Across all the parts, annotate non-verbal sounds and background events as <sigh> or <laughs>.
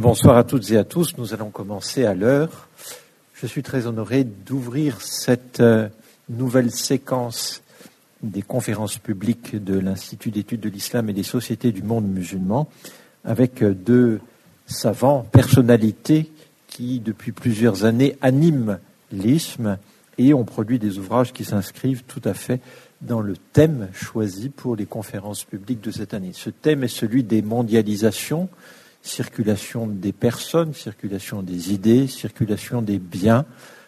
Bonsoir à toutes et à tous. Nous allons commencer à l'heure. Je suis très honoré d'ouvrir cette euh, nouvelle séquence des conférences publiques de l'Institut d'études de l'islam et des sociétés du monde musulman avec euh, deux savants, personnalités qui, depuis plusieurs années, animent l'isme et ont produit des ouvrages qui s'inscrivent tout à fait dans le thème choisi pour les conférences publiques de cette année. Ce thème est celui des mondialisations, circulation des personnes, circulation des idées, circulation des biens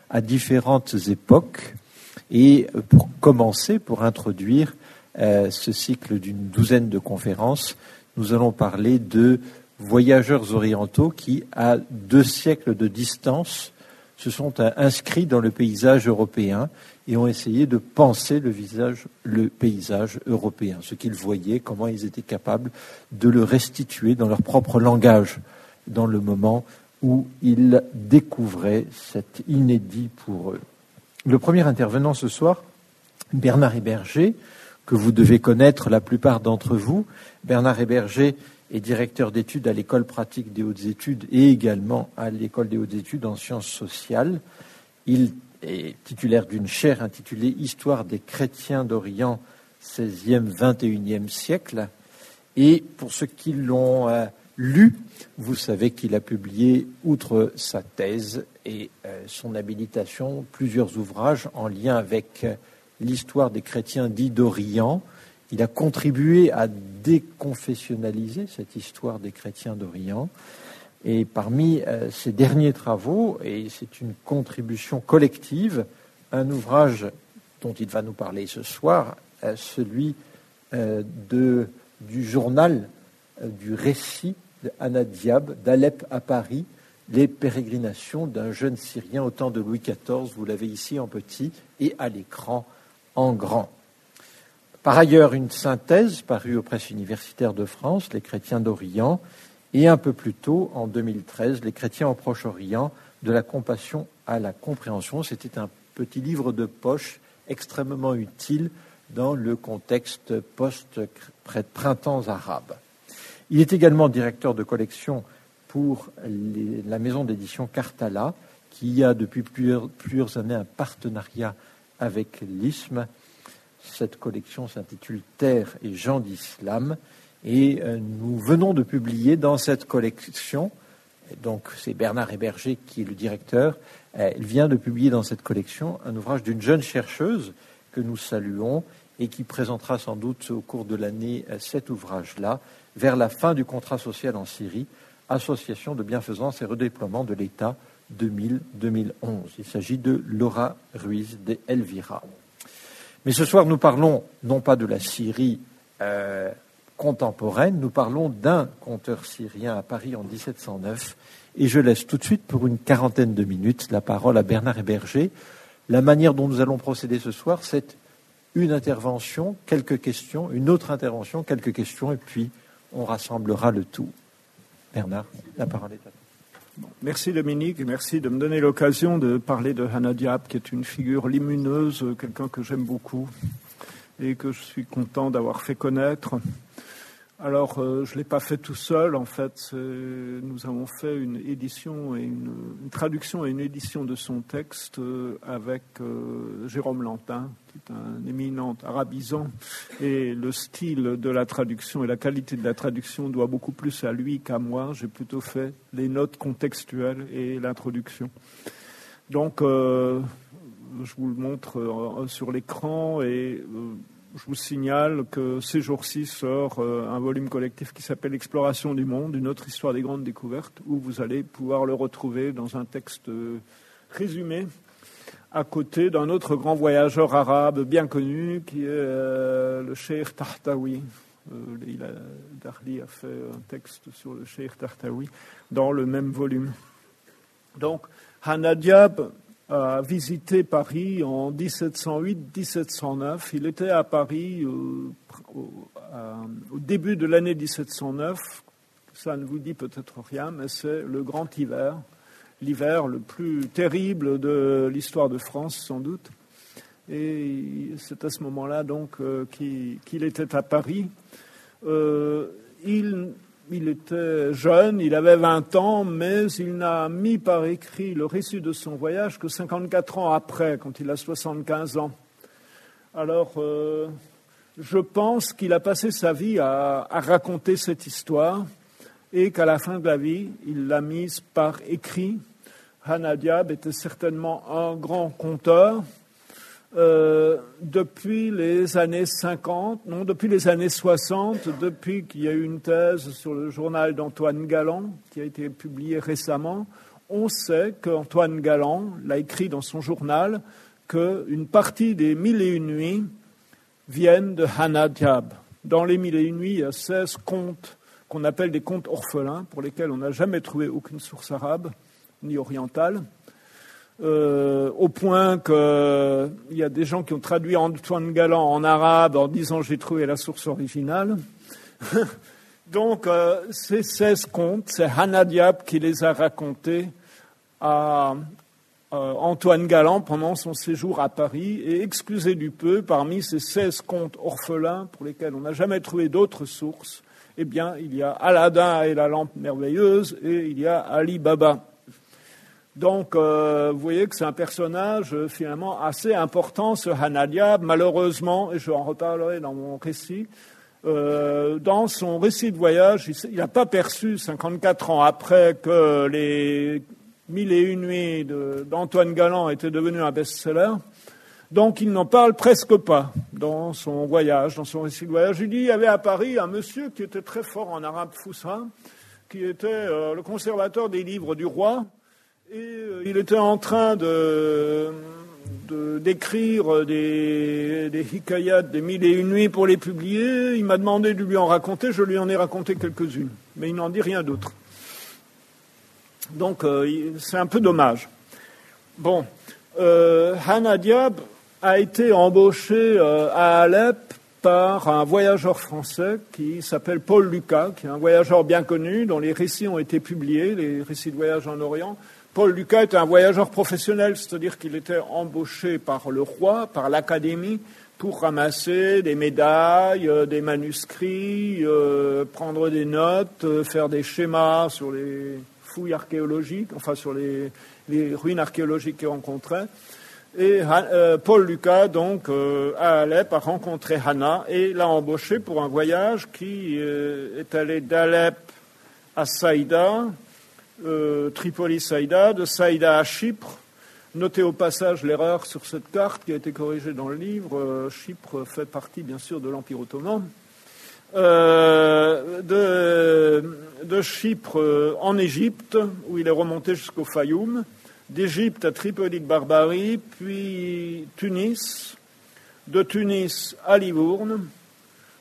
à différentes époques. Et pour commencer, pour introduire euh, ce cycle d'une douzaine de conférences, nous allons parler de voyageurs orientaux qui, à deux siècles de distance, se sont euh, inscrits dans le paysage européen et ont essayé de penser le, paysage européen, ce qu'ils voyaient, comment ils étaient capables de le restituer dans leur propre langage, dans le moment où ils découvraient cet inédit pour eux. Le premier intervenant ce soir, Bernard Héberger, que vous devez connaître la plupart d'entre vous. Bernard Héberger est directeur d'études à l'école pratique des hautes études et également à l'école des hautes études en sciences sociales. Il est titulaire d'une chaire intitulée Histoire des chrétiens d'Orient, 16e, 21e siècle. Et pour ceux qui l'ont euh, lu, vous savez qu'il a publié, outre sa thèse et euh, son habilitation, plusieurs ouvrages en lien avec euh, l'histoire des chrétiens dits d'Orient. Il a contribué à déconfessionnaliser cette histoire des chrétiens d'Orient. Et parmi euh, ces derniers travaux, et c'est une contribution collective, un ouvrage dont il va nous parler ce soir, euh, celui euh, de, du journal du récit d'Anna Diab, d'Alep à Paris, les pérégrinations d'un jeune Syrien au temps de Louis XIV. Vous l'avez ici en petit et à l'écran en grand. Par ailleurs, une synthèse parue aux presses universitaires de France, Les chrétiens d'Orient, et un peu plus tôt, en 2013, Les chrétiens au Proche-Orient, de la compassion à la compréhension. C'était un petit livre de poche extrêmement utile dans le contexte post-printemps arabe. Il est également directeur de collection pour la maison d'édition Cartala, qui a depuis plusieurs, plusieurs années un partenariat avec l'ISM. Cette collection s'intitule Terre et gens d'islam et euh, nous venons de publier dans cette collection, donc c'est Bernard Héberger qui est le directeur, euh, il vient de publier dans cette collection un ouvrage d'une jeune chercheuse que nous saluons et qui présentera sans doute au cours de l'année euh, cet ouvrage-là, vers la fin du contrat social en Syrie, Association de bienfaisance et redéploiement de l'État 2000-2011. Il s'agit de Laura Ruiz de Elvira. Mais ce soir, nous parlons non pas de la Syrie contemporaine, nous parlons d'un conteur syrien à Paris en 1709. Et je laisse tout de suite pour une quarantaine de minutes la parole à Bernard Héberger. La manière dont nous allons procéder ce soir, c'est une intervention, quelques questions, une autre intervention, quelques questions, et puis on rassemblera le tout. Bernard, la parole est à toi. Merci Dominique, merci de me donner l'occasion de parler de Hannah Diab, qui est une figure lumineuse, quelqu'un que j'aime beaucoup et que je suis content d'avoir fait connaître. Alors, euh, je ne l'ai pas fait tout seul, en fait. Nous avons fait une édition et une, traduction et une édition de son texte euh, avec euh, Jérôme Lantin, qui est un éminent arabisant. Et le style de la traduction et la qualité de la traduction doit beaucoup plus à lui qu'à moi. J'ai plutôt fait les notes contextuelles et l'introduction. Donc, je vous le montre sur l'écran et je vous signale que ces jours-ci sort euh, un volume collectif qui s'appelle Exploration du monde, une autre histoire des grandes découvertes, où vous allez pouvoir le retrouver dans un texte euh, résumé à côté d'un autre grand voyageur arabe bien connu qui est euh, le Cheikh Tahtawi. Darli a fait un texte sur le Cheikh Tahtawi dans le même volume. Donc, Hanadiab a visité Paris en 1708-1709. Il était à Paris au, début de l'année 1709. Ça ne vous dit peut-être rien, mais c'est le grand hiver, l'hiver le plus terrible de l'histoire de France sans doute. Et c'est à ce moment-là donc euh, qu'il était à Paris. Euh, il il était jeune, il avait 20 ans, mais il n'a mis par écrit le récit de son voyage que 54 ans après, quand il a 75 ans. Alors, euh, je pense qu'il a passé sa vie à, raconter cette histoire et qu'à la fin de la vie, il l'a mise par écrit. Hanadiab était certainement un grand conteur, euh, depuis les années 50, non, depuis les années 60, depuis qu'il y a eu une thèse sur le journal d'Antoine Galland qui a été publiée récemment, on sait qu'Antoine Galland l'a écrit dans son journal qu'une partie des mille et une nuits viennent de Hannah Diab. Dans les mille et une nuits, il y a 16 contes qu'on appelle des contes orphelins, pour lesquels on n'a jamais trouvé aucune source arabe ni orientale. Euh, au point qu'il y a des gens qui ont traduit Antoine Galland en arabe en disant j'ai trouvé la source originale. <laughs> Donc, euh, ces 16 contes, c'est Hannah Diab qui les a racontés à euh, Antoine Galland pendant son séjour à Paris. Et excusez du peu, parmi ces 16 contes orphelins pour lesquels on n'a jamais trouvé d'autres sources, eh bien, il y a Aladdin et la lampe merveilleuse et il y a Ali Baba. Donc, euh, vous voyez que c'est un personnage euh, finalement assez important, ce Hanadia. Malheureusement, et je en reparlerai dans mon récit, euh, dans son récit de voyage, il n'a pas perçu, 54 ans après, que les Mille et une nuits d'Antoine Galland étaient devenus un best-seller. Donc il n'en parle presque pas dans son voyage, dans son récit de voyage. Il dit qu'il y avait à Paris un monsieur qui était très fort en arabe foussa, qui était le conservateur des livres du roi, et euh, il était en train de, d'écrire des, hikayats des mille et une nuits pour les publier. Il m'a demandé de lui en raconter, je lui en ai raconté quelques-unes, mais il n'en dit rien d'autre. Donc euh, c'est un peu dommage. Bon, euh, Diab a été embauché euh, à Alep par un voyageur français qui s'appelle Paul Lucas, qui est un voyageur bien connu, dont les récits ont été publiés, les récits de voyage en Orient. Paul Lucas était un voyageur professionnel, c'est-à-dire qu'il était embauché par le roi, par l'Académie, pour ramasser des médailles, euh, des manuscrits, euh, prendre des notes, euh, faire des schémas sur les fouilles archéologiques, enfin sur les, ruines archéologiques qu'il rencontrait. Et Paul Lucas, donc, à Alep, a rencontré Hannah et l'a embauché pour un voyage qui est allé d'Alep à Saïda, euh, Tripoli Saïda, de Saïda à Chypre. Notez au passage l'erreur sur cette carte qui a été corrigée dans le livre. Euh, Chypre fait partie bien sûr de l'Empire ottoman. Euh, de, Chypre en Égypte, où il est remonté jusqu'au Fayoum, d'Égypte à Tripoli de Barbarie, puis Tunis, de Tunis à Livourne,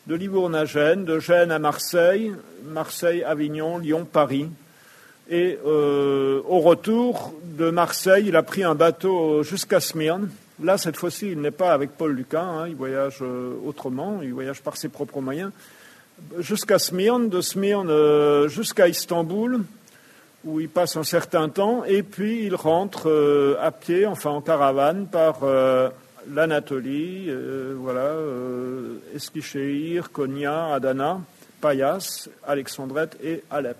de Livourne à Gênes, de Gênes à Marseille, Marseille, Avignon, Lyon, Paris. Et euh, au retour de Marseille, il a pris un bateau jusqu'à Smyrne. Là, cette fois-ci, il n'est pas avec Paul Lucas, hein, il voyage euh, autrement, il voyage par ses propres moyens. Jusqu'à Smyrne, de Smyrne euh, jusqu'à Istanbul, où il passe un certain temps, et puis il rentre à pied, enfin en caravane, par l'Anatolie, voilà, Eskişehir, Konya, Adana, Payas, Alexandrette et Alep.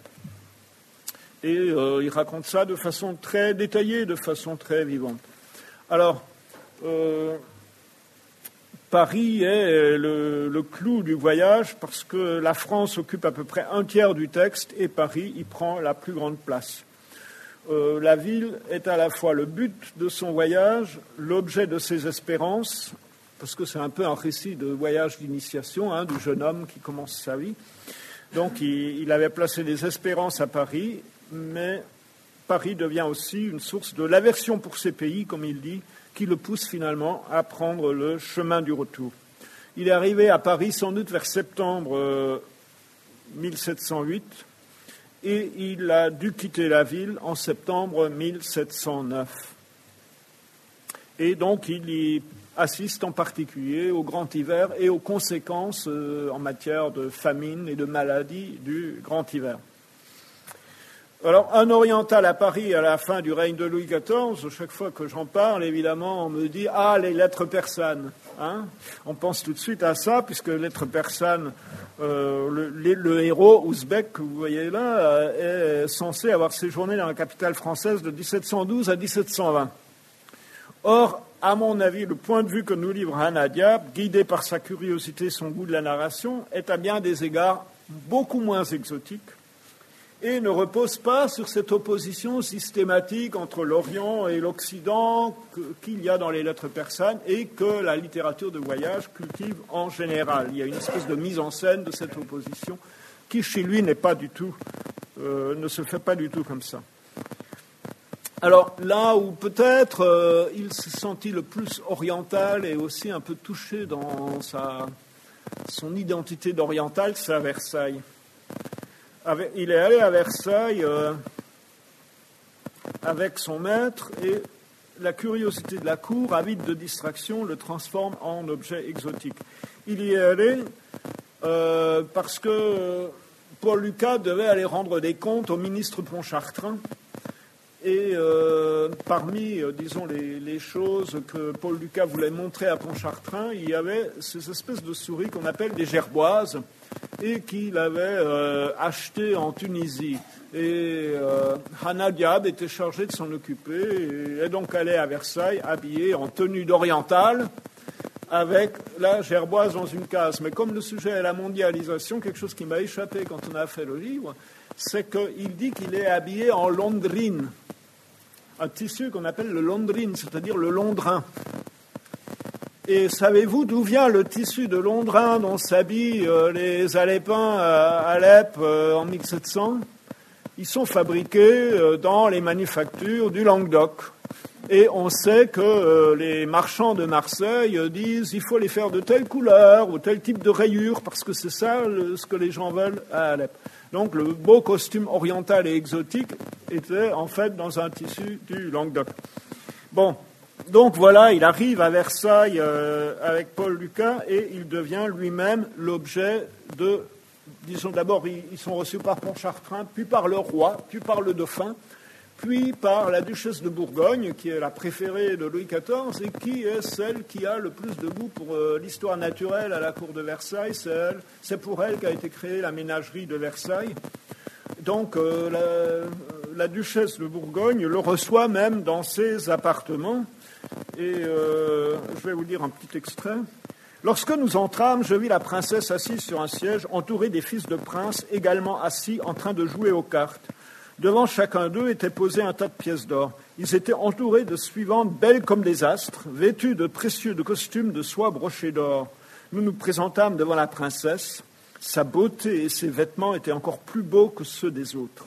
Et euh, il raconte ça de façon très détaillée, de façon très vivante. Alors, euh, Paris est le, clou du voyage parce que la France occupe à peu près un tiers du texte et Paris y prend la plus grande place. Euh, la ville est à la fois le but de son voyage, l'objet de ses espérances, parce que c'est un peu un récit de voyage d'initiation hein, du jeune homme qui commence sa vie. Donc il avait placé des espérances à Paris mais Paris devient aussi une source de l'aversion pour ces pays, comme il dit, qui le pousse finalement à prendre le chemin du retour. Il est arrivé à Paris sans doute vers septembre 1708 euh, et il a dû quitter la ville en septembre 1709. Et donc il y assiste en particulier au grand hiver et aux conséquences euh, en matière de famine et de maladie du grand hiver. Alors, un oriental à Paris à la fin du règne de Louis XIV, chaque fois que j'en parle, évidemment, on me dit Ah, les lettres persanes. Hein on pense tout de suite à ça, puisque lettres persanes, euh, le, héros ouzbek que vous voyez là euh, est censé avoir séjourné dans la capitale française de 1712 à 1720. Or, à mon avis, le point de vue que nous livre Hannah guidé par sa curiosité son goût de la narration, est à bien des égards beaucoup moins exotique et ne repose pas sur cette opposition systématique entre l'Orient et l'Occident qu'il y a dans les lettres persanes et que la littérature de voyage cultive en général. Il y a une espèce de mise en scène de cette opposition qui, chez lui, n'est pas du tout, euh, ne se fait pas du tout comme ça. Alors là où peut-être euh, il s'est senti le plus oriental et aussi un peu touché dans sa, son identité d'oriental, c'est à Versailles il est allé à Versailles euh, avec son maître et la curiosité de la cour, avide de distraction, le transforme en objet exotique. Il y est allé euh, parce que Paul Lucas devait aller rendre des comptes au ministre Pontchartrain. Et euh, parmi, disons, les, les, choses que Paul Lucas voulait montrer à Pontchartrain, il y avait ces espèces de souris qu'on appelle des gerboises, et qu'il avait euh, acheté en Tunisie. Et euh, Diab était chargée de s'en occuper et est donc allée à Versailles habillée en tenue d'orientale avec la gerboise dans une case. Mais comme le sujet est la mondialisation, quelque chose qui m'a échappé quand on a fait le livre, c'est qu'il dit qu'il est habillé en londrine, un tissu qu'on appelle le londrine, c'est-à-dire le londrin. Et savez-vous d'où vient le tissu de londrin dont s'habillent euh, les Alépins à Alep euh, en 1700 Ils sont fabriqués euh, dans les manufactures du Languedoc. Et on sait que les marchands de Marseille disent il faut les faire de telle couleur ou tel type de rayure parce que c'est ça ce que les gens veulent à Alep. Donc le beau costume oriental et exotique était en fait dans un tissu du Languedoc. Bon, donc voilà, il arrive à Versailles euh, avec Paul Lucas et il devient lui-même l'objet de, disons d'abord, ils, sont reçus par Pontchartrain, puis par le roi, puis par le dauphin, puis par la duchesse de Bourgogne, qui est la préférée de Louis XIV et qui est celle qui a le plus de goût pour euh, l'histoire naturelle à la cour de Versailles. C'est pour elle qu'a été créée la ménagerie de Versailles. Donc euh, la, la, duchesse de Bourgogne le reçoit même dans ses appartements. Et euh, je vais vous lire un petit extrait. Lorsque nous entrâmes, je vis la princesse assise sur un siège, entourée des fils de princes, également assis, en train de jouer aux cartes. Devant chacun d'eux était posé un tas de pièces d'or. Ils étaient entourés de suivantes, belles comme des astres, vêtues de précieux de costumes de soie brochés d'or. Nous nous présentâmes devant la princesse. Sa beauté et ses vêtements étaient encore plus beaux que ceux des autres.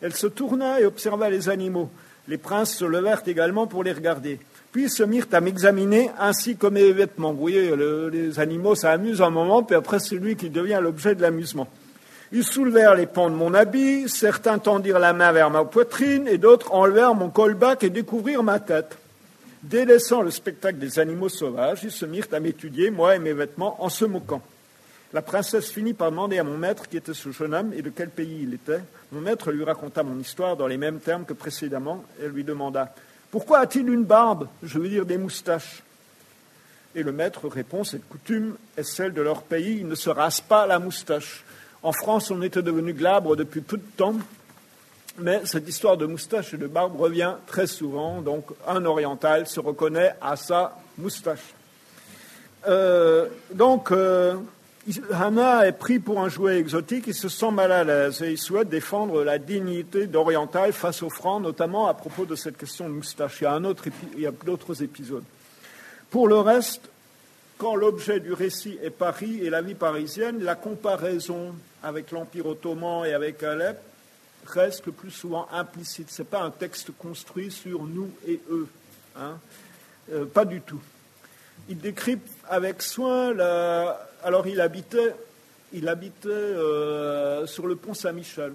Elle se tourna et observa les animaux. Les princes se levèrent également pour les regarder puis se mirent à m'examiner ainsi que mes vêtements. Vous voyez, les animaux, ça amuse un moment, puis après c'est lui qui devient l'objet de l'amusement. Ils soulevèrent les pans de mon habit, certains tendirent la main vers ma poitrine, et d'autres enlevèrent mon colbac et découvrirent ma tête. Délaissant le spectacle des animaux sauvages, ils se mirent à m'étudier, moi et mes vêtements, en se moquant. La princesse finit par demander à mon maître qui était ce jeune homme et de quel pays il était. Mon maître lui raconta mon histoire dans les mêmes termes que précédemment et lui demanda pourquoi a-t-il une barbe? Je veux dire des moustaches. Et le maître répond Cette coutume est celle de leur pays, ils ne se rasent pas la moustache. En France, on était devenu glabre depuis peu de temps, mais cette histoire de moustache et de barbe revient très souvent. Donc, un oriental se reconnaît à sa moustache. Euh, donc, euh, Hannah est pris pour un jouet exotique, il se sent mal à l'aise et il souhaite défendre la dignité d'Oriental face aux Francs, notamment à propos de cette question de moustache. Il y a, un autre il y a d'autres épisodes. Pour le reste, quand l'objet du récit est Paris et la vie parisienne, la comparaison avec l'Empire ottoman et avec Alep reste le plus souvent implicite. Ce n'est pas un texte construit sur nous et eux. Hein. Euh, pas du tout. Il décrit avec soin la, alors il habitait, il habitait euh, sur le pont Saint-Michel.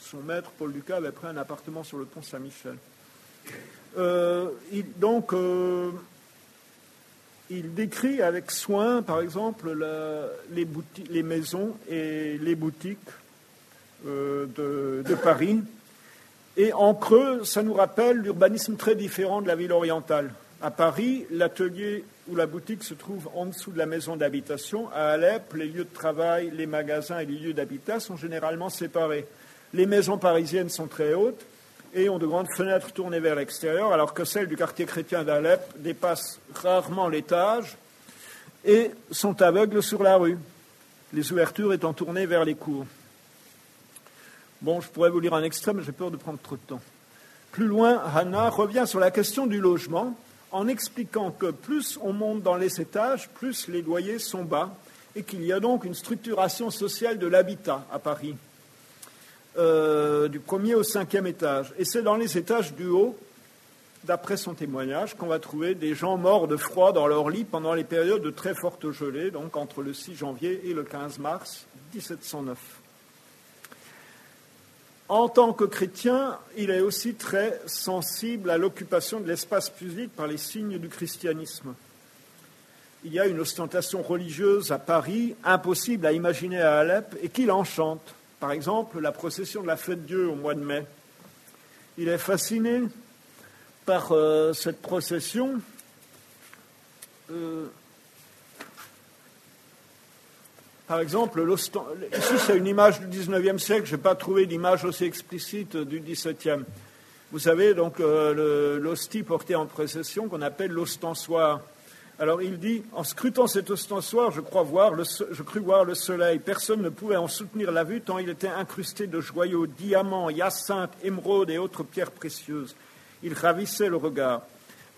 Son maître, Paul Lucas, avait pris un appartement sur le pont Saint-Michel. Euh, donc, euh, il décrit avec soin, par exemple, les, les, maisons et les boutiques de, Paris. Et en creux, ça nous rappelle l'urbanisme très différent de la ville orientale. À Paris, l'atelier ou la boutique se trouve en dessous de la maison d'habitation. À Alep, les lieux de travail, les magasins et les lieux d'habitat sont généralement séparés. Les maisons parisiennes sont très hautes et ont de grandes fenêtres tournées vers l'extérieur, alors que celles du quartier chrétien d'Alep dépassent rarement l'étage et sont aveugles sur la rue, les ouvertures étant tournées vers les cours. Bon, je pourrais vous lire un extrait, mais j'ai peur de prendre trop de temps. Plus loin, Hannah revient sur la question du logement en expliquant que plus on monte dans les étages, plus les loyers sont bas et qu'il y a donc une structuration sociale de l'habitat à Paris, euh, du premier au cinquième étage. Et c'est dans les étages du haut, d'après son témoignage, qu'on va trouver des gens morts de froid dans leur lit pendant les périodes de très forte gelée, donc entre le 6 janvier et le 15 mars 1709. En tant que chrétien, il est aussi très sensible à l'occupation de l'espace public par les signes du christianisme. Il y a une ostentation religieuse à Paris, impossible à imaginer à Alep, et qui l'enchante. Par exemple, la procession de la fête Dieu au mois de mai. Il est fasciné par euh, cette procession. Euh, Par exemple, ici c'est une image du 19e siècle, je n'ai pas trouvé d'image aussi explicite du 17e. Vous savez, donc, euh, l'hostie portée en procession qu'on appelle l'ostensoir. Alors il dit, en scrutant cet ostensoir, je, crois voir crus voir le soleil. Personne ne pouvait en soutenir la vue tant il était incrusté de joyaux, diamants, hyacinthes, émeraudes et autres pierres précieuses. Il ravissait le regard.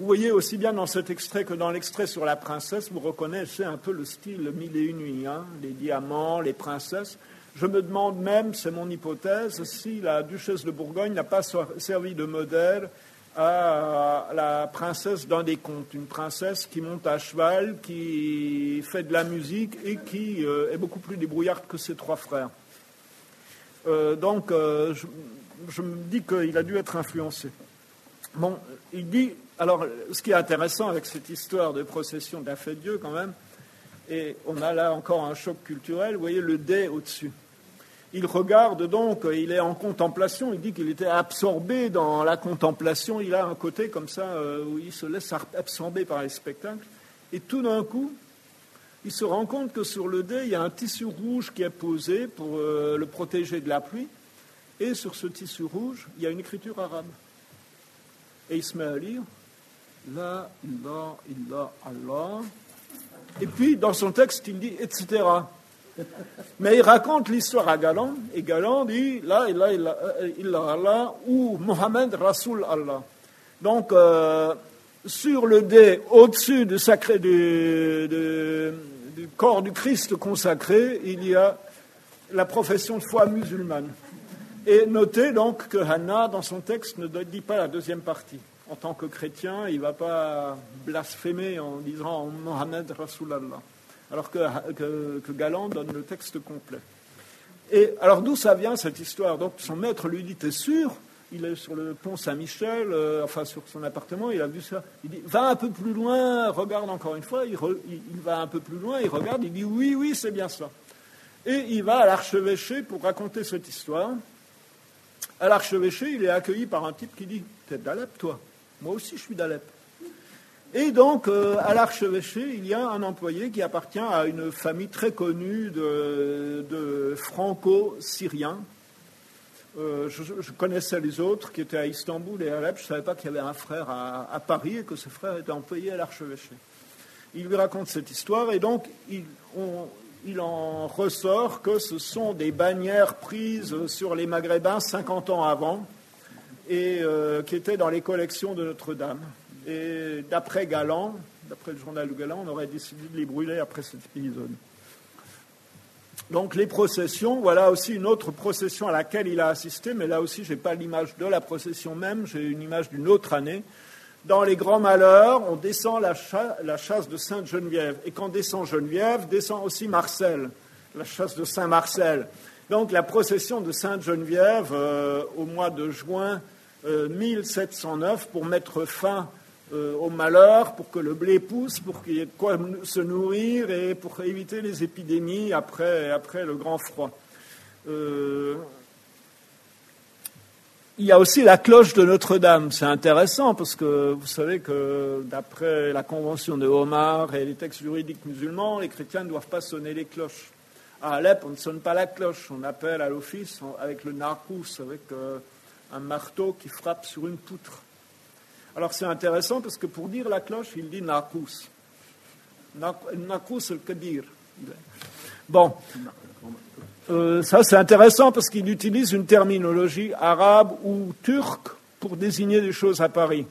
Vous voyez aussi bien dans cet extrait que dans l'extrait sur la princesse, vous reconnaissez un peu le style mille et une nuits, hein, les diamants, les princesses. Je me demande même, c'est mon hypothèse, si la duchesse de Bourgogne n'a pas servi de modèle à la princesse d'un des contes, une princesse qui monte à cheval, qui fait de la musique et qui euh, est beaucoup plus débrouillarde que ses trois frères. Euh, donc, euh, je, je, me dis qu'il a dû être influencé. Bon, il dit alors, ce qui est intéressant avec cette histoire de procession de la fête Dieu, quand même, et on a là encore un choc culturel, vous voyez le dé au-dessus. Il regarde donc, il est en contemplation, il dit qu'il était absorbé dans la contemplation, il a un côté comme ça euh, où il se laisse absorber par les spectacles, et tout d'un coup, il se rend compte que sur le dé, il y a un tissu rouge qui est posé pour euh, le protéger de la pluie, et sur ce tissu rouge, il y a une écriture arabe. Et il se met à lire la ilaha illa Allah. Et puis, dans son texte, il dit etc. Mais il raconte l'histoire à Galan, et Galan dit La ilaha illa Allah ou Mohammed Rasoul Allah. Donc, euh, sur le dé, au-dessus du, sacré, du, corps du Christ consacré, il y a la profession de foi musulmane. Et notez donc que Hannah, dans son texte, ne dit pas la deuxième partie en tant que chrétien, il ne va pas blasphémer en disant Mohamed Rasulallah, alors que, que, Galant donne le texte complet. Et alors d'où ça vient cette histoire? Donc son maître lui dit T'es sûr? Il est sur le pont Saint-Michel, euh, enfin sur son appartement, il a vu ça. Il dit Va un peu plus loin, regarde encore une fois. Il, il va un peu plus loin, il regarde, il dit Oui, oui, c'est bien ça. Et il va à l'archevêché pour raconter cette histoire. À l'archevêché, il est accueilli par un type qui dit T'es d'Alep, toi? Moi aussi, je suis d'Alep. Et donc, euh, à l'archevêché, il y a un employé qui appartient à une famille très connue de, franco-syriens. Euh, je, connaissais les autres qui étaient à Istanbul et à Alep. Je ne savais pas qu'il y avait un frère à, Paris et que ce frère était employé à l'archevêché. Il lui raconte cette histoire et donc il, il en ressort que ce sont des bannières prises sur les Maghrébins 50 ans avant et euh, qui était dans les collections de Notre-Dame. Et d'après Galant, d'après le journal de Galant, on aurait décidé de les brûler après cet épisode. Donc les processions, voilà aussi une autre procession à laquelle il a assisté, mais là aussi je n'ai pas l'image de la procession même, j'ai une image d'une autre année. Dans les grands malheurs, on descend la, chasse de Sainte-Geneviève. Et quand descend Geneviève, descend aussi Marcel, la chasse de Saint-Marcel. Donc la procession de Sainte-Geneviève euh, au mois de juin 1709 euh, pour mettre fin euh, au malheur, pour que le blé pousse, pour qu'il y ait de quoi se nourrir et pour éviter les épidémies après, après le grand froid. Euh, il y a aussi la cloche de Notre-Dame. C'est intéressant parce que vous savez que d'après la convention de Omar et les textes juridiques musulmans, les chrétiens ne doivent pas sonner les cloches. À Alep, on ne sonne pas la cloche, on appelle à l'office avec le narcous, avec un marteau qui frappe sur une poutre. Alors c'est intéressant parce que pour dire la cloche, il dit narcous. Narcous el-Kabir. Bon, euh, ça, c'est intéressant parce qu'il utilise une terminologie arabe ou turque pour désigner des choses à Paris.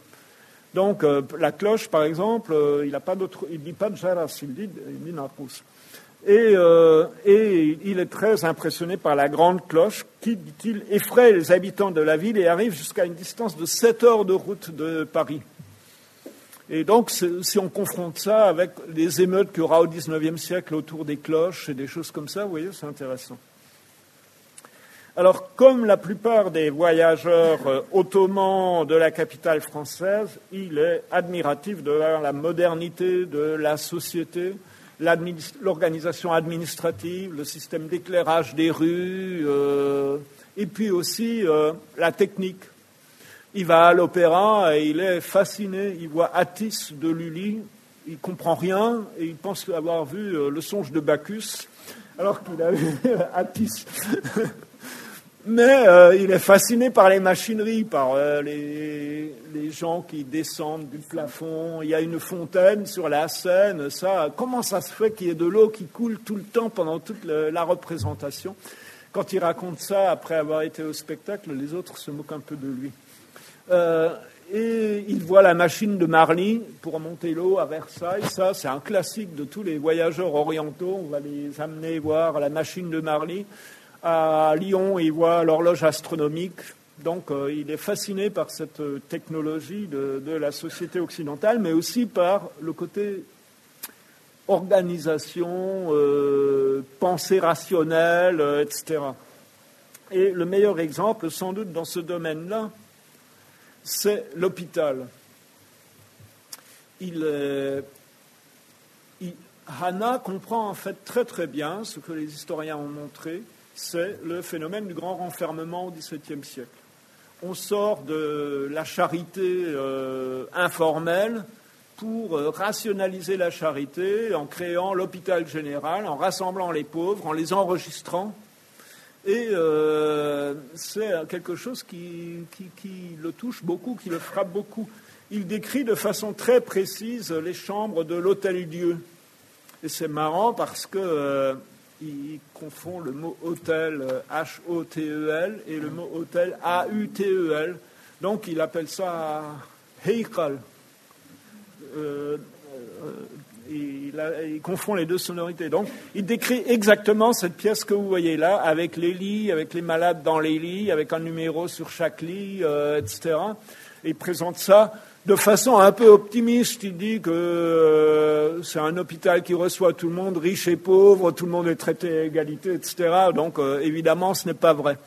Donc, euh, la cloche, par exemple, euh, il ne dit pas de jaras, il dit, il Et, et, il est très impressionné par la grande cloche qui, dit-il, effraie les habitants de la ville et arrive jusqu'à une distance de 7 heures de route de Paris. Et donc, si on confronte ça avec les émeutes qu'il y aura au XIXe siècle autour des cloches et des choses comme ça, vous voyez, c'est intéressant. Alors, comme la plupart des voyageurs euh, ottomans de la capitale française, il est admiratif de la modernité de la société, l'organisation administrative, le système d'éclairage des rues, euh, et puis aussi euh, la technique. Il va à l'opéra et il est fasciné. Il voit Attis de Lully. Il comprend rien et il pense avoir vu le songe de Bacchus alors qu'il a vu <laughs> Attis. <laughs> Mais euh, il est fasciné par les machineries, par euh, les, gens qui descendent du plafond. Il y a une fontaine sur la scène. Ça, comment ça se fait qu'il y ait de l'eau qui coule tout le temps pendant toute la représentation? Quand il raconte ça après avoir été au spectacle, les autres se moquent un peu de lui. Euh, et il voit la machine de Marly pour monter l'eau à Versailles. Ça, c'est un classique de tous les voyageurs orientaux. On va les amener voir la machine de Marly. À Lyon, il voit l'horloge astronomique. Donc, euh, il est fasciné par cette technologie de, la société occidentale, mais aussi par le côté organisation, euh, pensée rationnelle, euh, etc. Et le meilleur exemple, sans doute, dans ce domaine-là, c'est l'hôpital. Il, il, Hanna comprend en fait très très bien ce que les historiens ont montré, c'est le phénomène du grand renfermement au XVIIe siècle. On sort de la charité euh, informelle pour euh, rationaliser la charité en créant l'hôpital général, en rassemblant les pauvres, en les enregistrant. Et euh, c'est quelque chose qui, qui, le touche beaucoup, qui le frappe beaucoup. Il décrit de façon très précise les chambres de l'Hôtel-Dieu. Et c'est marrant parce que il confond le mot hôtel H-O-T-E-L et le mot hôtel A-U-T-E-L. Donc il appelle ça Heikal. Euh, euh, il, confond les deux sonorités. Donc, il décrit exactement cette pièce que vous voyez là, avec les lits, avec les malades dans les lits, avec un numéro sur chaque lit, euh, etc. il présente ça de façon un peu optimiste. Il dit que euh, c'est un hôpital qui reçoit tout le monde, riche et pauvre, tout le monde est traité à égalité, etc. Donc euh, évidemment, ce n'est pas vrai.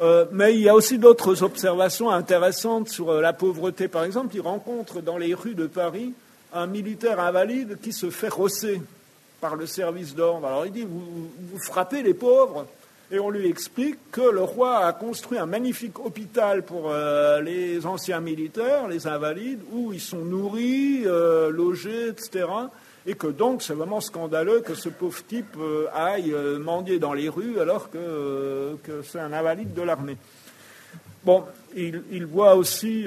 Euh, mais il y a aussi d'autres observations intéressantes sur la pauvreté. Par exemple, il rencontre dans les rues de Paris un militaire invalide qui se fait rosser par le service d'ordre. Alors il dit, vous frappez les pauvres et on lui explique que le roi a construit un magnifique hôpital pour euh, les anciens militaires, les invalides, où ils sont nourris, euh, logés, etc. Et que donc c'est vraiment scandaleux que ce pauvre type euh, aille mendier dans les rues alors que, c'est un invalide de l'armée. Bon, il voit aussi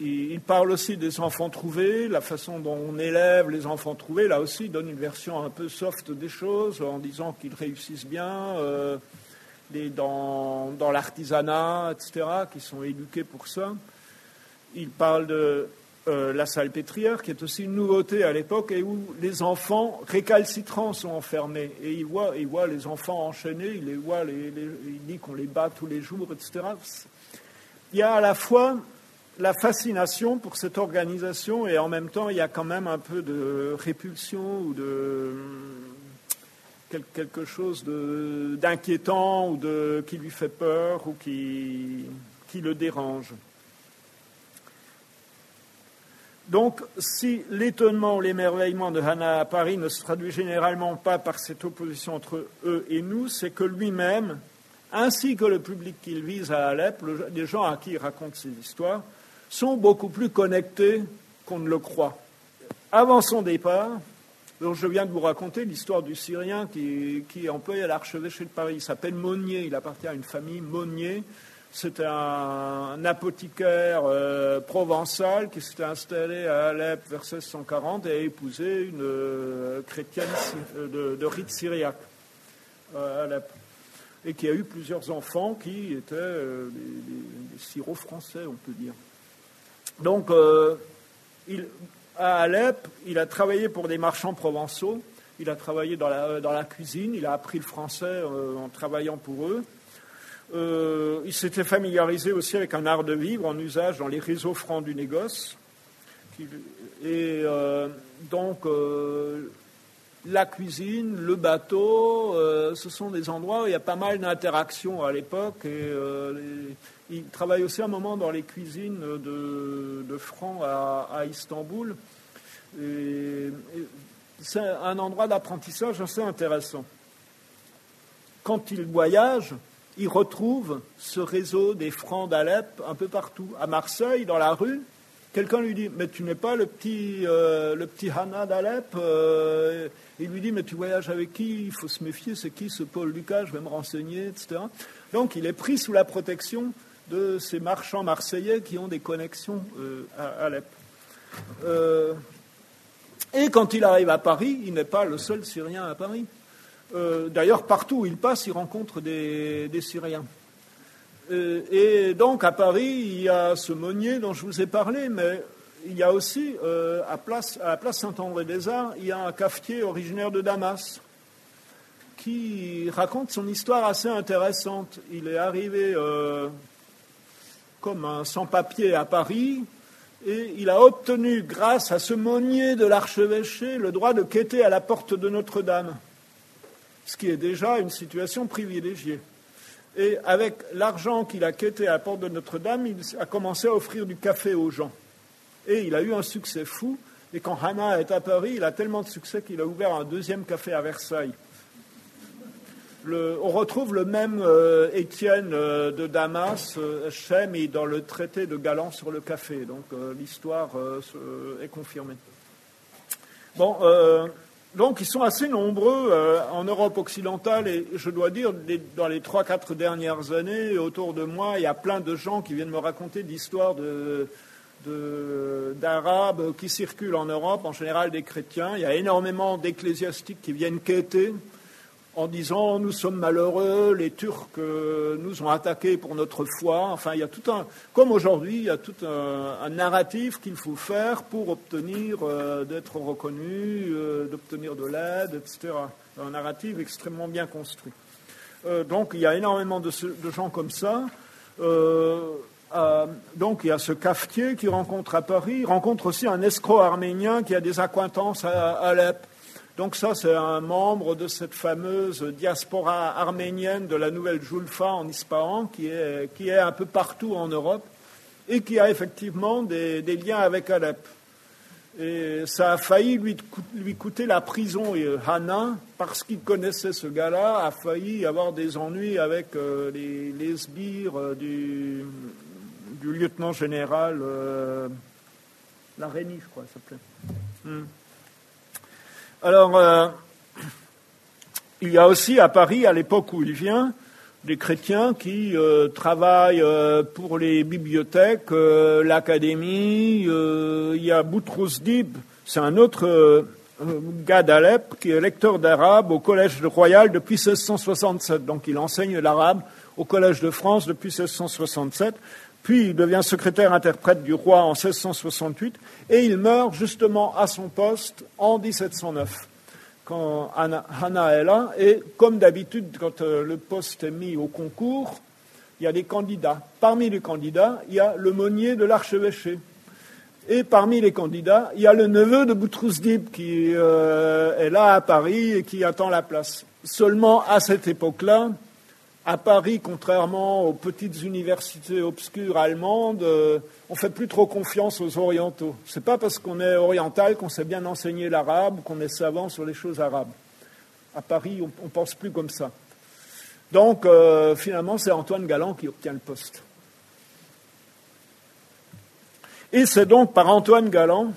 il parle aussi des enfants trouvés, la façon dont on élève les enfants trouvés. Là aussi, il donne une version un peu soft des choses en disant qu'ils réussissent bien euh, dans, l'artisanat, etc., qui sont éduqués pour ça. Il parle de euh, la salpêtrière, qui est aussi une nouveauté à l'époque, et où les enfants récalcitrants sont enfermés. Et il voit, il voit les enfants enchaînés, il, les voit, il dit qu'on les bat tous les jours, etc. Il y a à la fois la fascination pour cette organisation et en même temps il y a quand même un peu de répulsion ou de quelque chose d'inquiétant ou de, qui lui fait peur ou qui, le dérange. Donc, si l'étonnement ou l'émerveillement de Hannah à Paris ne se traduit généralement pas par cette opposition entre eux et nous, c'est que lui-même ainsi que le public qu'il vise à Alep, les gens à qui il raconte ces histoires, sont beaucoup plus connectés qu'on ne le croit. Avant son départ, donc je viens de vous raconter l'histoire du Syrien qui, est employé à l'archevêché de Paris. Il s'appelle Monnier, il appartient à une famille Monnier. C'était un, apothicaire euh, provençal qui s'était installé à Alep vers 1640 et a épousé une euh, chrétienne de, de, rite syriaque à Alep. Et qui a eu plusieurs enfants qui étaient euh, des, des, français, on peut dire. Donc, il, à Alep, il a travaillé pour des marchands provençaux, il a travaillé dans la, cuisine, il a appris le français euh, en travaillant pour eux. Euh, il s'était familiarisé aussi avec un art de vivre en usage dans les réseaux francs du négoce. Et euh, donc, la cuisine, le bateau, ce sont des endroits où il y a pas mal d'interactions à l'époque. Il travaille aussi un moment dans les cuisines de, de Franc à, Istanbul. C'est un endroit d'apprentissage assez intéressant. Quand il voyage, il retrouve ce réseau des francs d'Alep un peu partout. À Marseille, dans la rue, quelqu'un lui dit Mais tu n'es pas le petit, euh, le petit Hana d'Alep euh, Il lui dit Mais tu voyages avec qui? Il faut se méfier, c'est qui ce Paul Lucas? Je vais me renseigner, etc. Donc il est pris sous la protection de ces marchands marseillais qui ont des connexions euh, à Alep. Et quand il arrive à Paris, il n'est pas le seul Syrien à Paris. Euh, d'ailleurs, partout où il passe, il rencontre des, Syriens. Euh, et donc, à Paris, il y a ce Monnier dont je vous ai parlé, mais il y a aussi, euh, à la place Saint-André-des-Arts, il y a un cafetier originaire de Damas qui raconte son histoire assez intéressante. Il est arrivé comme un sans-papier à Paris, et il a obtenu, grâce à ce monnier de l'archevêché, le droit de quêter à la porte de Notre-Dame, ce qui est déjà une situation privilégiée. Et avec l'argent qu'il a quêté à la porte de Notre-Dame, il a commencé à offrir du café aux gens. Et il a eu un succès fou. Et quand Hannah est à Paris, il a tellement de succès qu'il a ouvert un deuxième café à Versailles on retrouve le même euh, Étienne euh, de Damas euh, chez, mais dans le traité de Galant sur le café. Donc l'histoire est confirmée. Bon, donc ils sont assez nombreux en Europe occidentale et je dois dire, dans les trois, quatre dernières années, autour de moi, il y a plein de gens qui viennent me raconter l'histoire de, d'Arabes qui circulent en Europe, en général des chrétiens. Il y a énormément d'ecclésiastiques qui viennent quêter en disant nous sommes malheureux, les Turcs euh, nous ont attaqués pour notre foi. Enfin, il y a tout un, comme aujourd'hui, il y a tout un, narratif qu'il faut faire pour obtenir euh, d'être reconnu, euh, d'obtenir de l'aide, etc. Un narratif extrêmement bien construit. donc, il y a énormément de, gens comme ça. donc, il y a ce cafetier qui rencontre à Paris, rencontre aussi un escroc arménien qui a des acquaintances à Alep. Donc ça, c'est un membre de cette fameuse diaspora arménienne de la nouvelle Julfa en Ispahan, qui est, qui est un peu partout en Europe, et qui a effectivement des, liens avec Alep. Et ça a failli lui, lui coûter la prison. Et Hana, parce qu'il connaissait ce gars-là, a failli avoir des ennuis avec euh, les, sbires euh, du, du, lieutenant général euh, je crois, ça s'appelait. Hmm. Alors, euh, il y a aussi à Paris, à l'époque où il vient, des chrétiens qui euh, travaillent euh, pour les bibliothèques, l'académie. il y a Boutros Dib, c'est un autre gars d'Alep qui est lecteur d'arabe au Collège royal depuis 1667. Donc il enseigne l'arabe au Collège de France depuis 1667. Puis il devient secrétaire interprète du roi en 1668 et il meurt justement à son poste en 1709 quand Hannah est là. Et comme d'habitude, quand euh, le poste est mis au concours, il y a des candidats. Parmi les candidats, il y a le monnier de l'archevêché. Et parmi les candidats, il y a le neveu de Boutrouzdib qui euh, est là à Paris et qui attend la place. Seulement à cette époque-là, à Paris, contrairement aux petites universités obscures allemandes, euh, on ne fait plus trop confiance aux orientaux. Ce n'est pas parce qu'on est oriental qu'on sait bien enseigner l'arabe qu'on est savant sur les choses arabes. À Paris, on ne pense plus comme ça. Donc, euh, finalement, c'est Antoine Galland qui obtient le poste. Et c'est donc par Antoine Galland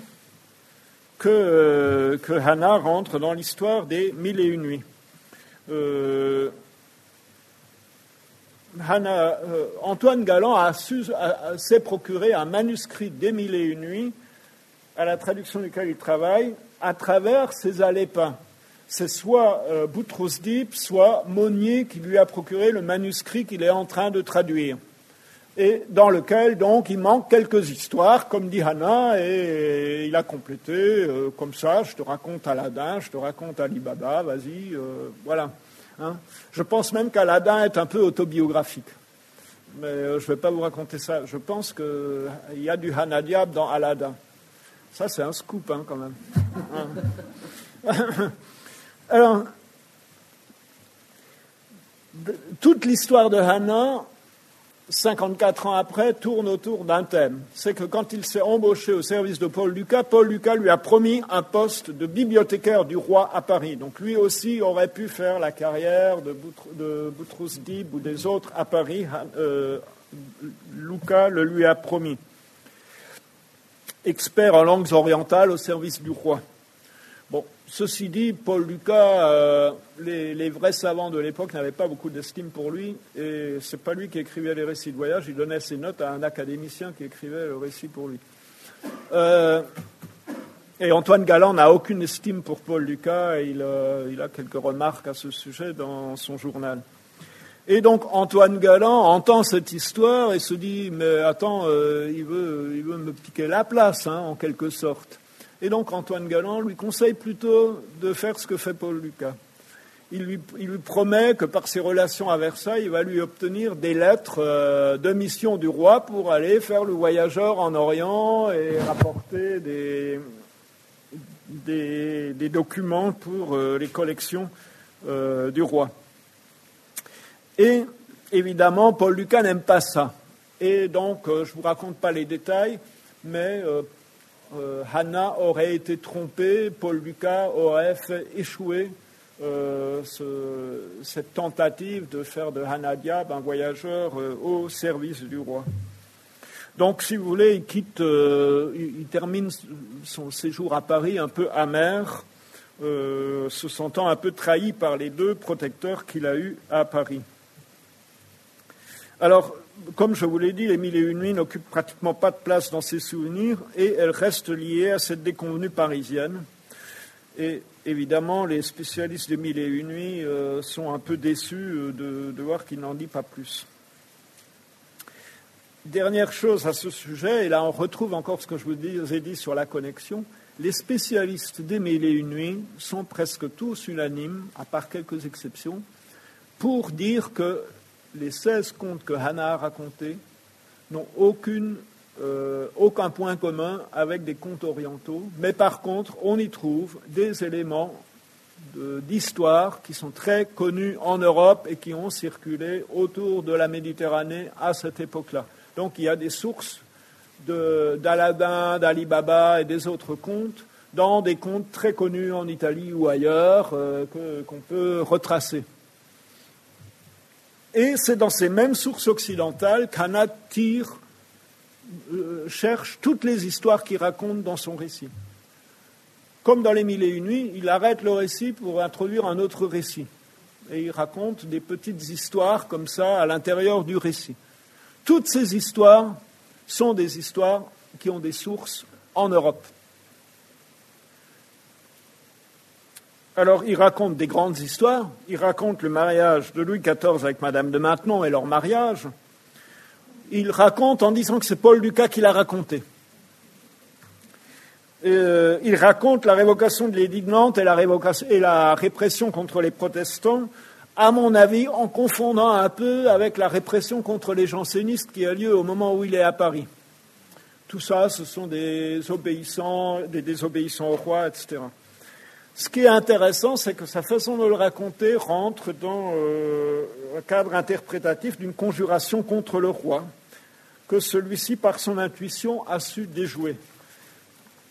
que, euh, que Hannah rentre dans l'histoire des Mille et une nuits. Euh, Antoine Galland s'est procuré un manuscrit des Mille et une nuits, à la traduction duquel il travaille, à travers ses alépins c'est soit euh, Boutros soit Monnier qui lui a procuré le manuscrit qu'il est en train de traduire. Et dans lequel, donc, il manque quelques histoires, comme dit Hannah, et, il a complété, euh, comme ça, je te raconte Aladdin, je te raconte Ali Baba, vas-y, euh, voilà. Hein. Je pense même qu'Aladin est un peu autobiographique. Mais je ne vais pas vous raconter ça. Je pense qu'il y a du Hannah Diab dans Aladdin. Ça, c'est un scoop, hein, quand même. <laughs> Alors, toute l'histoire de Hannah, 54 ans après, tourne autour d'un thème. C'est que quand il s'est embauché au service de Paul Lucas, Paul Lucas lui a promis un poste de bibliothécaire du roi à Paris. Donc lui aussi aurait pu faire la carrière de, Boutros Dib ou des autres à Paris. Euh, Lucas le lui a promis. Expert en langues orientales au service du roi. Ceci dit, Paul Lucas, euh, les, vrais savants de l'époque n'avaient pas beaucoup d'estime pour lui, et c'est pas lui qui écrivait les récits de voyage, il donnait ses notes à un académicien qui écrivait le récit pour lui. Euh, et Antoine Galland n'a aucune estime pour Paul Lucas, et il, il, a quelques remarques à ce sujet dans son journal. Et donc Antoine Galland entend cette histoire et se dit, mais attends, euh, il, veut, il veut me piquer la place, hein, en quelque sorte. Et donc Antoine Galland lui conseille plutôt de faire ce que fait Paul Lucas. Il lui, promet que par ses relations à Versailles, il va lui obtenir des lettres euh, de mission du roi pour aller faire le voyageur en Orient et rapporter des, documents pour euh, les collections euh, du roi. Et évidemment, Paul Lucas n'aime pas ça. Et donc, je ne vous raconte pas les détails, mais euh, Hannah aurait été trompée, Paul Lucas aurait fait échouer euh, cette tentative de faire de Hannah Diab un voyageur euh, au service du roi. Donc, si vous voulez, il quitte, il, termine son séjour à Paris un peu amer, se sentant un peu trahi par les deux protecteurs qu'il a eus à Paris. Alors, comme je vous l'ai dit, les mille et une nuits n'occupent pratiquement pas de place dans ses souvenirs et elles restent liées à cette déconvenue parisienne. Et évidemment, les spécialistes des mille et une nuits euh, sont un peu déçus euh, de, voir qu'il n'en dit pas plus. Dernière chose à ce sujet, et là on retrouve encore ce que je vous ai dit sur la connexion, les spécialistes des mille et une nuits sont presque tous unanimes, à part quelques exceptions, pour dire que les 16 contes que Hannah a racontés n'ont euh, aucun point commun avec des contes orientaux, mais par contre, on y trouve des éléments d'histoire qui sont très connus en Europe et qui ont circulé autour de la Méditerranée à cette époque-là. Donc il y a des sources d'Aladin, d'Ali Baba et des autres contes dans des contes très connus en Italie ou ailleurs euh, qu'on peut retracer. Et c'est dans ces mêmes sources occidentales qu'Anna tire, euh, cherche toutes les histoires qu'il raconte dans son récit. Comme dans Les Mille et Une Nuits, il arrête le récit pour introduire un autre récit. Et il raconte des petites histoires comme ça à l'intérieur du récit. Toutes ces histoires sont des histoires qui ont des sources en Europe. Alors, il raconte des grandes histoires. Il raconte le mariage de Louis XIV avec Madame de Maintenon et leur mariage. Il raconte en disant que c'est Paul Lucas qui l'a raconté. Euh, il raconte la révocation de l'édit de Nantes et la, et la répression contre les protestants, à mon avis, en confondant un peu avec la répression contre les jansénistes qui a lieu au moment où il est à Paris. Tout ça, ce sont des obéissants, des désobéissants au roi, etc. Ce qui est intéressant, c'est que sa façon de le raconter rentre dans euh, un cadre interprétatif d'une conjuration contre le roi, que celui-ci, par son intuition, a su déjouer.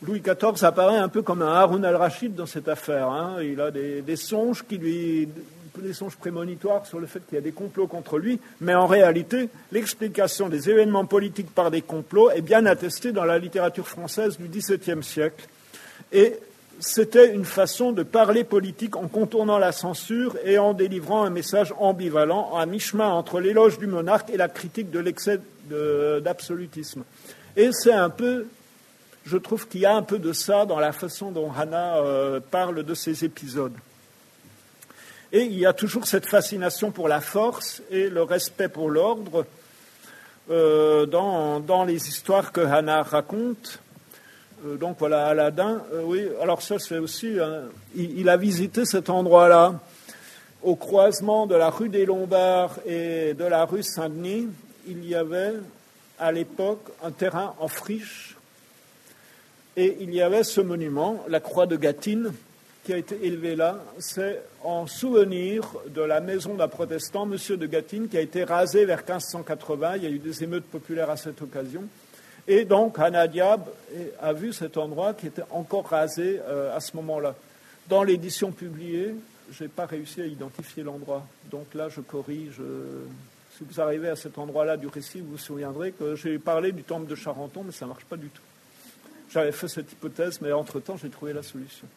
Louis XIV apparaît un peu comme un Haroun al-Rachid dans cette affaire. Hein. Il a des, songes qui lui, des songes prémonitoires sur le fait qu'il y a des complots contre lui, mais en réalité, l'explication des événements politiques par des complots est bien attestée dans la littérature française du XVIIe siècle. Et c'était une façon de parler politique en contournant la censure et en délivrant un message ambivalent, à mi-chemin entre l'éloge du monarque et la critique de l'excès d'absolutisme. Et c'est un peu, je trouve qu'il y a un peu de ça dans la façon dont Hannah euh, parle de ces épisodes. Et il y a toujours cette fascination pour la force et le respect pour l'ordre euh, dans, dans, les histoires que Hannah raconte. Euh, donc voilà, Aladdin, euh, oui, alors ça c'est aussi, il, a visité cet endroit-là, au croisement de la rue des Lombards et de la rue Saint-Denis, il y avait à l'époque un terrain en friche et il y avait ce monument, la croix de Gatine, qui a été élevé là. C'est en souvenir de la maison d'un protestant, M. de Gatine, qui a été rasé vers 1580. Il y a eu des émeutes populaires à cette occasion. Et donc, Hannah Diab a vu cet endroit qui était encore rasé euh, à ce moment-là. Dans l'édition publiée, je n'ai pas réussi à identifier l'endroit. Donc là, je corrige. Euh, si vous arrivez à cet endroit-là du récit, vous vous souviendrez que j'ai parlé du temple de Charenton, mais ça ne marche pas du tout. J'avais fait cette hypothèse, mais entre-temps, j'ai trouvé la solution.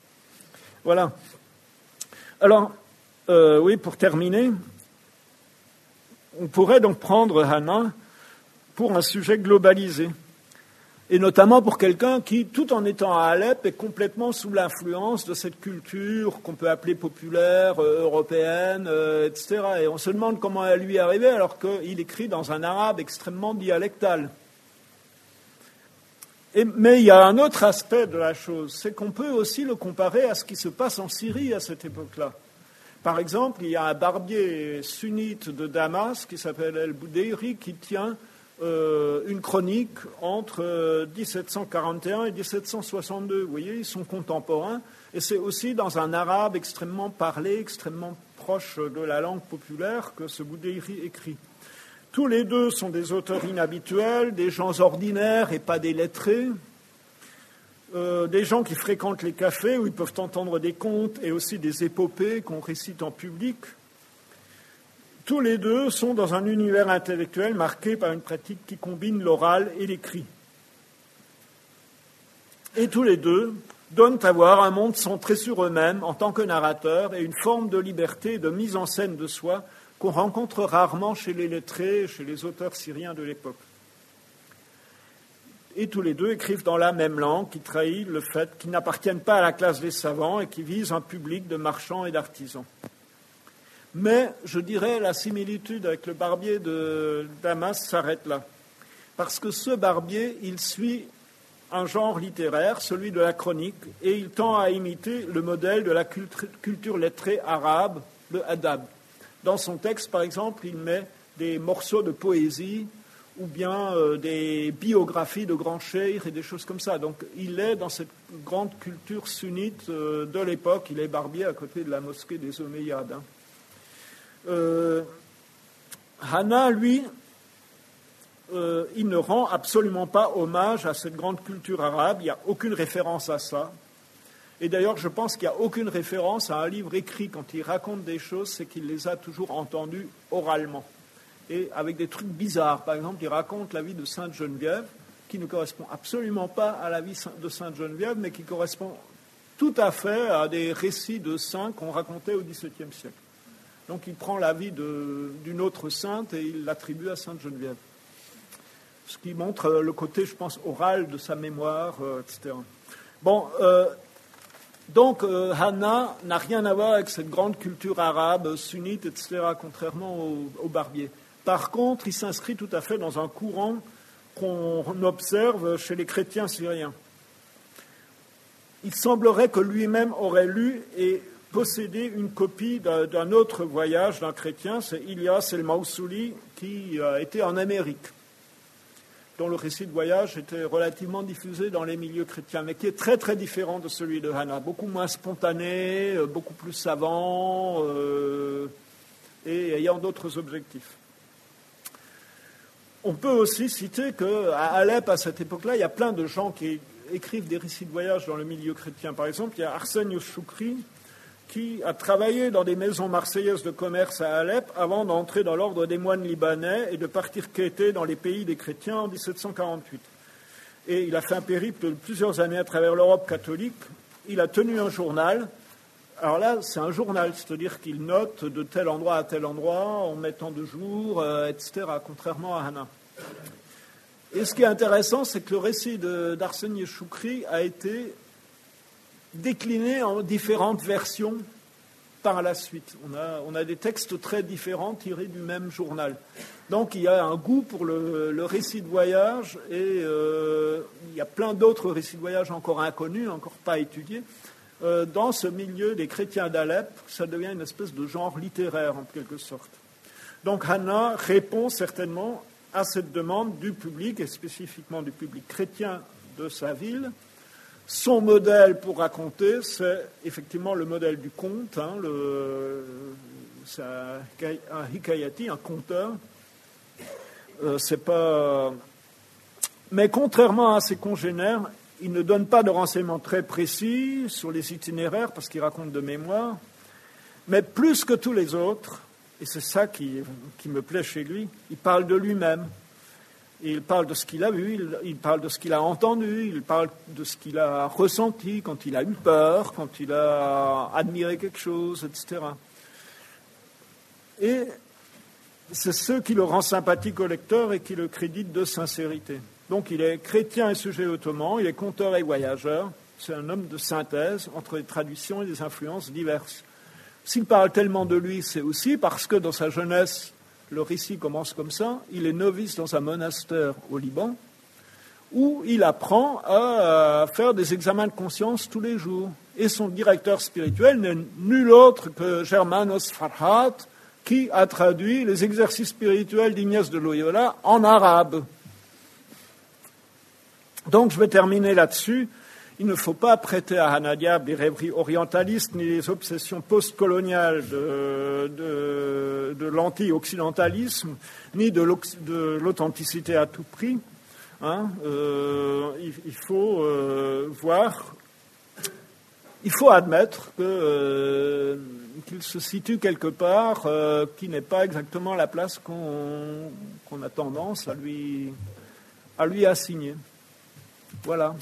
Voilà. Alors, euh, oui, pour terminer, on pourrait donc prendre Hannah pour un sujet globalisé et notamment pour quelqu'un qui, tout en étant à Alep, est complètement sous l'influence de cette culture qu'on peut appeler populaire, euh, européenne, euh, etc. Et on se demande comment elle lui est arrivée alors qu'il écrit dans un arabe extrêmement dialectal. mais il y a un autre aspect de la chose, c'est qu'on peut aussi le comparer à ce qui se passe en Syrie à cette époque-là. Par exemple, il y a un barbier sunnite de Damas qui s'appelle El Boudeiri qui tient euh, une chronique entre 1741 et 1762. Vous voyez, ils sont contemporains. Et c'est aussi dans un arabe extrêmement parlé, extrêmement proche de la langue populaire que ce Boudéry écrit. Tous les deux sont des auteurs inhabituels, des gens ordinaires et pas des lettrés, euh, des gens qui fréquentent les cafés où ils peuvent entendre des contes et aussi des épopées qu'on récite en public. Tous les deux sont dans un univers intellectuel marqué par une pratique qui combine l'oral et l'écrit. Et tous les deux donnent à voir un monde centré sur eux-mêmes en tant que narrateurs et une forme de liberté et de mise en scène de soi qu'on rencontre rarement chez les lettrés et chez les auteurs syriens de l'époque. Et tous les deux écrivent dans la même langue qui trahit le fait qu'ils n'appartiennent pas à la classe des savants et qui visent un public de marchands et d'artisans. Mais je dirais la similitude avec le barbier de Damas s'arrête là. Parce que ce barbier, il suit un genre littéraire, celui de la chronique, et il tend à imiter le modèle de la culture lettrée arabe, le adab. Dans son texte, par exemple, il met des morceaux de poésie ou bien euh, des biographies de grands cheikhs et des choses comme ça. Donc il est dans cette grande culture sunnite euh, de l'époque. Il est barbier à côté de la mosquée des Omeyyades. Hein. Euh, Hana, lui, euh, il ne rend absolument pas hommage à cette grande culture arabe. Il n'y a aucune référence à ça. Et d'ailleurs, je pense qu'il n'y a aucune référence à un livre écrit quand il raconte des choses, c'est qu'il les a toujours entendues oralement. Et avec des trucs bizarres. Par exemple, il raconte la vie de Sainte Geneviève, qui ne correspond absolument pas à la vie de Sainte Geneviève, mais qui correspond tout à fait à des récits de saints qu'on racontait au XVIIe siècle. Donc il prend la vie d'une autre sainte et il l'attribue à Sainte Geneviève. Ce qui montre le côté, je pense, oral de sa mémoire, euh, etc. Bon, euh, donc euh, Hannah n'a rien à voir avec cette grande culture arabe, sunnite, etc., contrairement au, au barbier. Par contre, il s'inscrit tout à fait dans un courant qu'on observe chez les chrétiens syriens. Il semblerait que lui-même aurait lu et posséder une copie d'un autre voyage d'un chrétien, c'est Ilias el Mausouli, qui a été en Amérique, dont le récit de voyage était relativement diffusé dans les milieux chrétiens, mais qui est très très différent de celui de Hannah, beaucoup moins spontané, euh, beaucoup plus savant euh, et ayant d'autres objectifs. On peut aussi citer qu'à Alep, à cette époque-là, il y a plein de gens qui écrivent des récits de voyage dans le milieu chrétien. Par exemple, il y a Arsène Choukri, qui a travaillé dans des maisons marseillaises de commerce à Alep avant d'entrer dans l'ordre des moines libanais et de partir quêter dans les pays des chrétiens en 1748. Et il a fait un périple de plusieurs années à travers l'Europe catholique. Il a tenu un journal. Alors là, c'est un journal, c'est-à-dire qu'il note de tel endroit à tel endroit en mettant de jour, euh, etc., contrairement à Hannah. Et ce qui est intéressant, c'est que le récit d'Arsène Choukri a été décliné en différentes versions par la suite. On a, on a, des textes très différents tirés du même journal. Donc il y a un goût pour le, récit de voyage et euh, il y a plein d'autres récits de voyage encore inconnus, encore pas étudiés. Euh, dans ce milieu des chrétiens d'Alep, ça devient une espèce de genre littéraire en quelque sorte. Donc Hannah répond certainement à cette demande du public, et spécifiquement du public chrétien de sa ville. Son modèle pour raconter, c'est effectivement le modèle du conte, hein, c'est un hikayati, un conteur. Euh, pas... Mais contrairement à ses congénères, il ne donne pas de renseignements très précis sur les itinéraires parce qu'il raconte de mémoire. Mais plus que tous les autres, et c'est ça qui, me plaît chez lui, il parle de lui-même. Il parle de ce qu'il a vu, il, parle de ce qu'il a entendu, il parle de ce qu'il a ressenti quand il a eu peur, quand il a admiré quelque chose, etc. Et c'est ce qui le rend sympathique au lecteur et qui le crédite de sincérité. Donc il est chrétien et sujet ottoman, il est conteur et voyageur, c'est un homme de synthèse entre les traditions et des influences diverses. S'il parle tellement de lui, c'est aussi parce que dans sa jeunesse, le récit commence comme ça, il est novice dans un monastère au Liban, où il apprend à faire des examens de conscience tous les jours. Et son directeur spirituel n'est nul autre que Germanos Farhat, qui a traduit les exercices spirituels d'Ignaz de Loyola en arabe. Donc je vais terminer là-dessus. Il ne faut pas prêter à Hanadiab des rêveries orientalistes ni les obsessions postcoloniales de, de, l'anti-occidentalisme, ni de l'authenticité à tout prix. Hein. Euh, il, faut euh, voir, il faut admettre euh, qu'il se situe quelque part qui n'est pas exactement la place qu'on a tendance à lui assigner. Voilà.